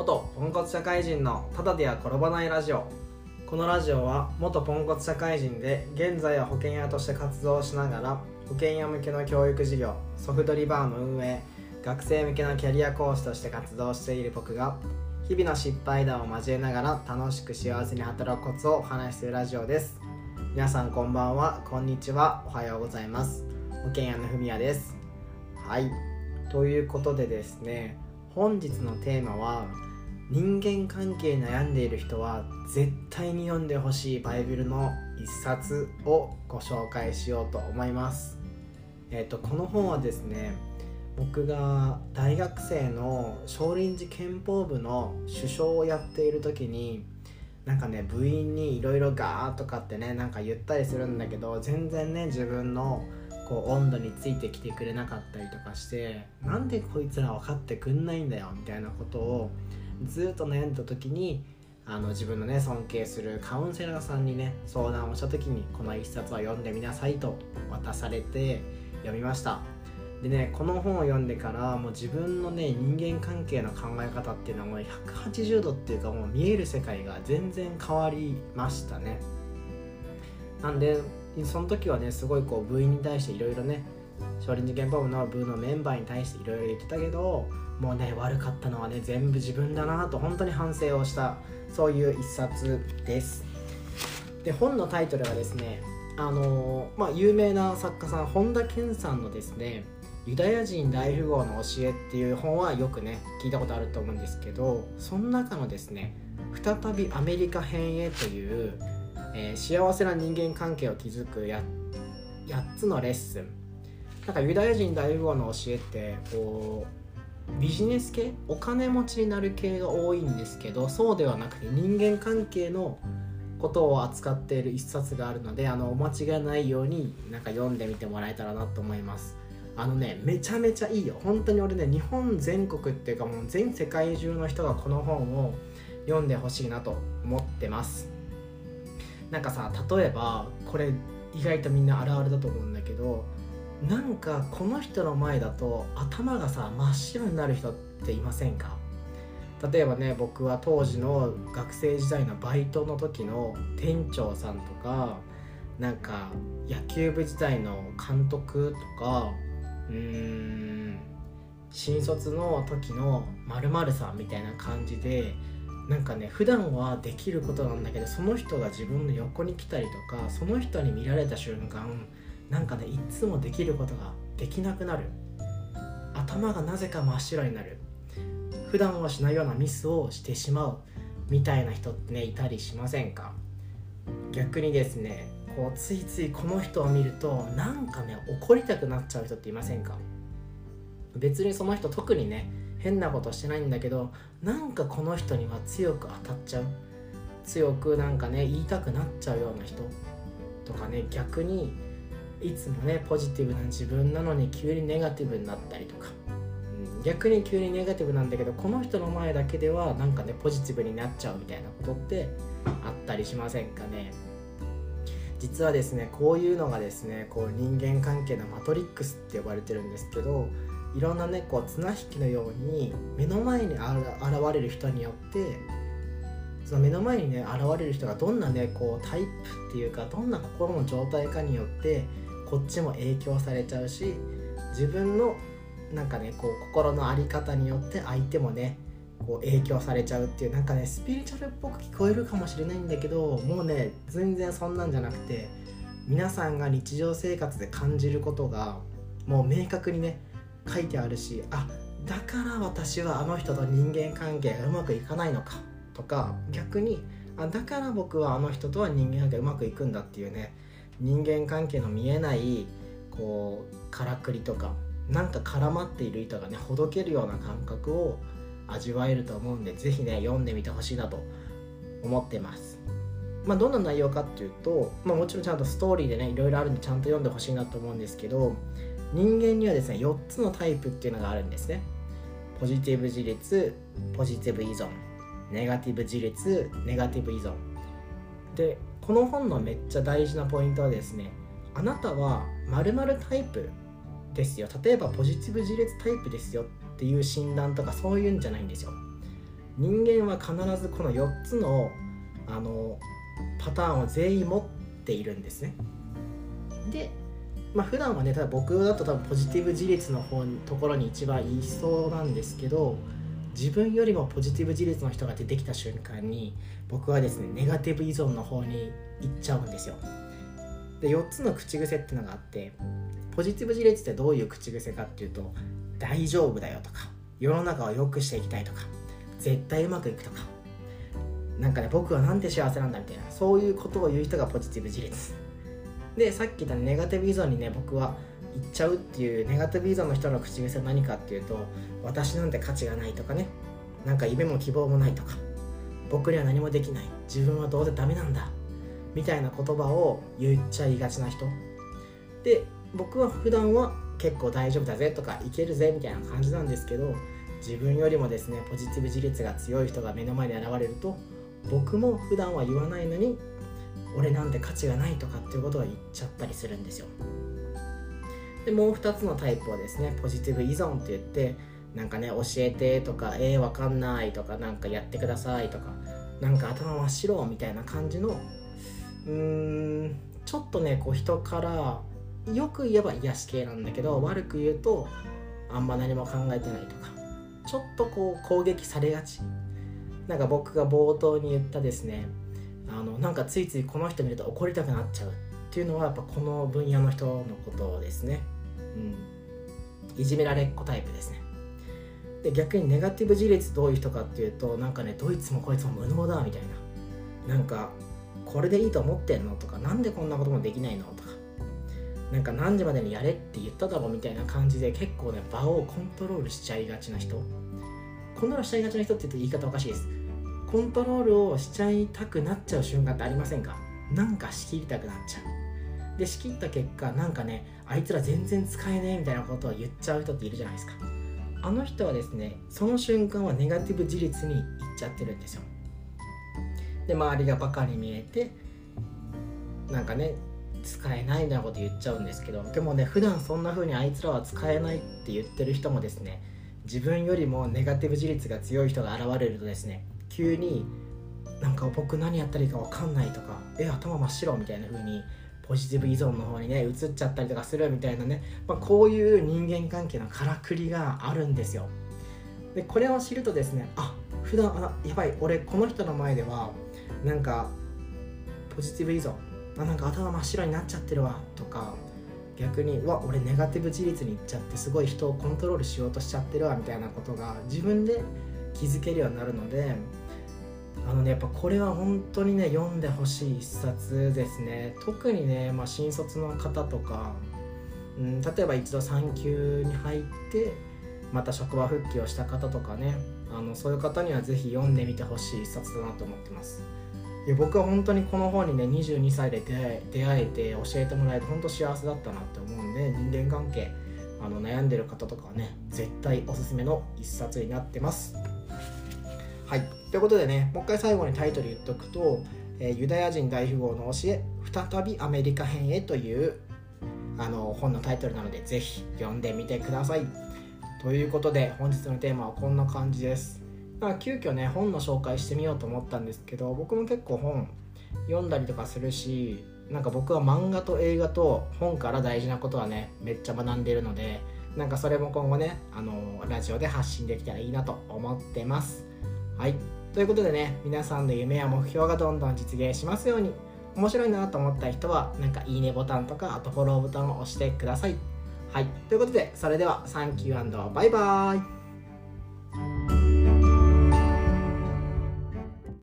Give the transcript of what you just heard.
元ポンコツ社会人のただでは転ばないラジオ。このラジオは元ポンコツ社会人で現在は保険屋として活動しながら保険屋向けの教育事業ソフトリバーの運営学生向けのキャリア講師として活動している僕が日々の失敗談を交えながら楽しく幸せに働くコツをお話しするラジオです。皆さんこんばんはこんにちはおはようございます。保険屋のふみやです。はい。ということでですね本日のテーマは人間関係悩んでいる人は絶対に読んでほしいバイブルの一冊をご紹介しようと思います。えっ、とこの本はですね僕が大学生の少林寺拳法部の首相をやっている時になんかね部員にいろいろガーとかってねなんか言ったりするんだけど全然ね自分のこう温度についてきてくれなかったりとかしてなんでこいつら分かってくんないんだよみたいなことをずっと悩んだ時にあの自分のね尊敬するカウンセラーさんにね相談をした時にこの一冊は読んでみなさいと渡されて読みました。でねこの本を読んでからもう自分のね人間関係の考え方っていうのはもう180度っていうかもう見える世界が全然変わりましたね。なんでその時はねすごいこう部員に対していろいろね少林寺拳法部の部のメンバーに対していろいろ言ってたけどもうね悪かったのはね全部自分だなと本当に反省をしたそういう一冊です。で本のタイトルはですねあのまあ有名な作家さん本田健さんのですねユダヤ人大富豪の教えっていう本はよくね聞いたことあると思うんですけどその中のですね再びアメリカ編へというえー、幸せな人間関係を築く 8, 8つのレッスン。なんかユダヤ人大富豪の教えってこうビジネス系？お金持ちになる系が多いんですけどそうではなくて人間関係のことを扱っている一冊があるのであのお間違いないようになんか読んでみてもらえたらなと思います。あのねめちゃめちゃいいよ。本当に俺ね日本全国っていうかもう全世界中の人がこの本を読んでほしいなと思ってます。なんかさ例えばこれ意外とみんなあるあるだと思うんだけどなんかこの人の前だと頭がさ真っ白になる人っていませんか？例えばね僕は当時の学生時代のバイトの時の店長さんとかなんか野球部時代の監督とかうーん新卒の時の〇〇さんみたいな感じでなんかね普段はできることなんだけどその人が自分の横に来たりとかその人に見られた瞬間なんかねいつもできることができなくなる。頭がなぜか真っ白になる。普段はしないようなミスをしてしまう。みたいな人ってねいたりしませんか？逆にですねこうついついこの人を見るとなんかね怒りたくなっちゃう人っていませんか？別にその人特にね変なことしてないんだけどなんかこの人には強く当たっちゃう。強くなんかね言いたくなっちゃうような人とかね逆にいつもねポジティブな自分なのに急にネガティブになったりとか、うん、逆に急にネガティブなんだけどこの人の前だけではなんかねポジティブになっちゃうみたいなことってあったりしませんかね。実はですねこういうのがですねこう人間関係のマトリックスって呼ばれてるんですけどいろんなねこう綱引きのように目の前に現れる人によってその目の前にね現れる人がどんなねこうタイプっていうかどんな心の状態かによってこっちも影響されちゃうし自分のなんかねこう心の在り方によって相手もねこう影響されちゃうっていうなんかねスピリチュアルっぽく聞こえるかもしれないんだけどもうね全然そんなんじゃなくて皆さんが日常生活で感じることがもう明確にね書いてあるしあだから私はあの人と人間関係がうまくいかないのかとか逆にあだから僕はあの人とは人間関係うまくいくんだっていうね人間関係の見えないこうからくりとかなんか絡まっている糸がねほどけるような感覚を味わえると思うんで是非ね読んでみてほしいなと思ってます。まあどんな内容かっていうと、まあ、もちろんちゃんとストーリーでねいろいろあるんでちゃんと読んでほしいなと思うんですけど人間にはですね4つのタイプっていうのがあるんですね。ポジティブ自立ポジティブ依存ネガティブ自立ネガティブ依存。でこの本のめっちゃ大事なポイントはですねあなたは〇〇タイプですよ。例えばポジティブ自立タイプですよ。っていう診断とかそういうんじゃないんですよ。人間は必ずこの4つのあのパターンを全員持っているんですね。でまあ普段はねただ僕だと多分ポジティブ自立の方ところに一番いそうなんですけど自分よりもポジティブ自立の人が出てきた瞬間に僕はですねネガティブ依存の方に行っちゃうんですよ。で4つの口癖っていうのがあってポジティブ自立ってどういう口癖かっていうと大丈夫だよとか世の中を良くしていきたいとか絶対うまくいくとか。なんかね僕はなんて幸せなんだみたいなそういうことを言う人がポジティブ自立。でさっき言ったネガティブ依存にね僕は言っちゃうっていうネガティブ依存の人の口癖は何かっていうと私なんて価値がないとかねなんか夢も希望もないとか僕には何もできない。自分はどうせダメなんだみたいな言葉を言っちゃいがちな人。で僕は普段は結構大丈夫だぜとかいけるぜみたいな感じなんですけど自分よりもですねポジティブ自立が強い人が目の前に現れると僕も普段は言わないのに俺なんて価値がないとかっていうことを言っちゃったりするんですよ。でもう2つのタイプはですねポジティブ依存って言ってなんかね教えてとかえー、わかんないとかなんかやってくださいとかなんか頭真っ白みたいな感じのうーんちょっとねこう人からよく言えば癒し系なんだけど悪く言うとあんま何も考えてないとかちょっとこう攻撃されがち。なんか僕が冒頭に言ったですねあのなんかついついこの人見ると怒りたくなっちゃうっていうのはやっぱこの分野の人のことですね、うん、いじめられっ子タイプですね。で逆にネガティブ自立どういう人かっていうとなんかねどいつもこいつも無能だみたいな。なんかこれでいいと思ってんのとかなんでこんなこともできないのとか。なんか何時までにやれって言っただろみたいな感じで結構ね場をコントロールしちゃいがちな人。コントロールしちゃいがちな人って言うと言い方おかしいです。コントロールをしちゃいたくなっちゃう瞬間ってありませんか？なんか仕切りたくなっちゃう。で仕切った結果なんかねあいつら全然使えねえみたいなことを言っちゃう人っているじゃないですか。あの人はですねその瞬間はネガティブ自立にいっちゃってるんですよ。で周りがバカに見えてなんかね使えないみたいなこと言っちゃうんですけどでもね普段そんな風にあいつらは使えないって言ってる人もですね自分よりもネガティブ自立が強い人が現れるとですね急になんか僕何やったらいいか分かんないとかえ頭真っ白みたいな風にポジティブ依存の方にね移っちゃったりとかするみたいなね、まあ、こういう人間関係のからくりがあるんですよ。でこれを知るとですねあ普段あやばい俺この人の前ではなんかポジティブ依存あなんか頭真っ白になっちゃってるわとか逆にわ俺ネガティブ自立にいっちゃってすごい人をコントロールしようとしちゃってるわみたいなことが自分で気づけるようになるのであのねやっぱこれは本当にね読んでほしい一冊ですね。特にね、まあ、新卒の方とか、うん、例えば一度産休に入ってまた職場復帰をした方とかねあのそういう方には是非読んでみてほしい一冊だなと思ってます。いや僕は本当にこの本にね22歳で出会え出会えて教えてもらえて本当幸せだったなって思うんで人間関係あの悩んでる方とかはね絶対おすすめの一冊になってます。はい。ということでねもう一回最後にタイトル言っとくと「えー、ユダヤ人大富豪の教え再びアメリカ編へ」というあの本のタイトルなのでぜひ読んでみてください。ということで本日のテーマはこんな感じです。まあ、急遽ね本の紹介してみようと思ったんですけど僕も結構本読んだりとかするしなんか僕は漫画と映画と本から大事なことはねめっちゃ学んでるのでなんかそれも今後ねあのラジオで発信できたらいいなと思ってます。はい。ということでね皆さんの夢や目標がどんどん実現しますように。面白いなと思った人はなんかいいねボタンとかあとフォローボタンを押してください。はい。ということでそれではサンキューバイバーイ。